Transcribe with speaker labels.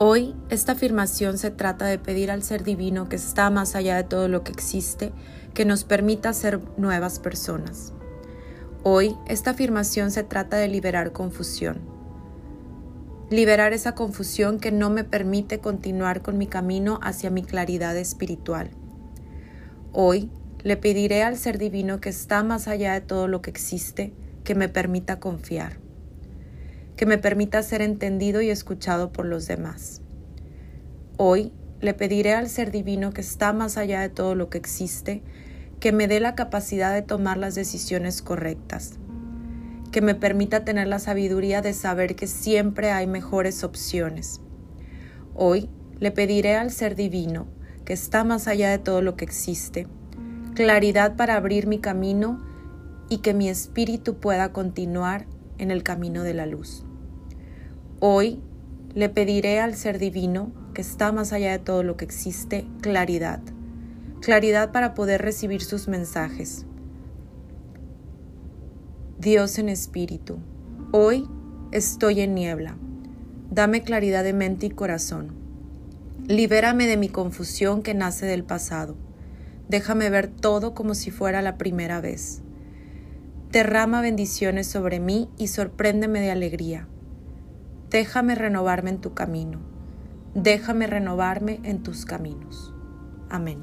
Speaker 1: Hoy esta afirmación se trata de pedir al ser divino que está más allá de todo lo que existe, que nos permita ser nuevas personas. Hoy esta afirmación se trata de liberar confusión. Liberar esa confusión que no me permite continuar con mi camino hacia mi claridad espiritual. Hoy le pediré al ser divino que está más allá de todo lo que existe, que me permita confiar que me permita ser entendido y escuchado por los demás. Hoy le pediré al ser divino que está más allá de todo lo que existe, que me dé la capacidad de tomar las decisiones correctas, que me permita tener la sabiduría de saber que siempre hay mejores opciones. Hoy le pediré al ser divino, que está más allá de todo lo que existe, claridad para abrir mi camino y que mi espíritu pueda continuar en el camino de la luz. Hoy le pediré al ser divino, que está más allá de todo lo que existe, claridad. Claridad para poder recibir sus mensajes. Dios en espíritu, hoy estoy en niebla. Dame claridad de mente y corazón. Libérame de mi confusión que nace del pasado. Déjame ver todo como si fuera la primera vez. Derrama bendiciones sobre mí y sorpréndeme de alegría. Déjame renovarme en tu camino. Déjame renovarme en tus caminos. Amén.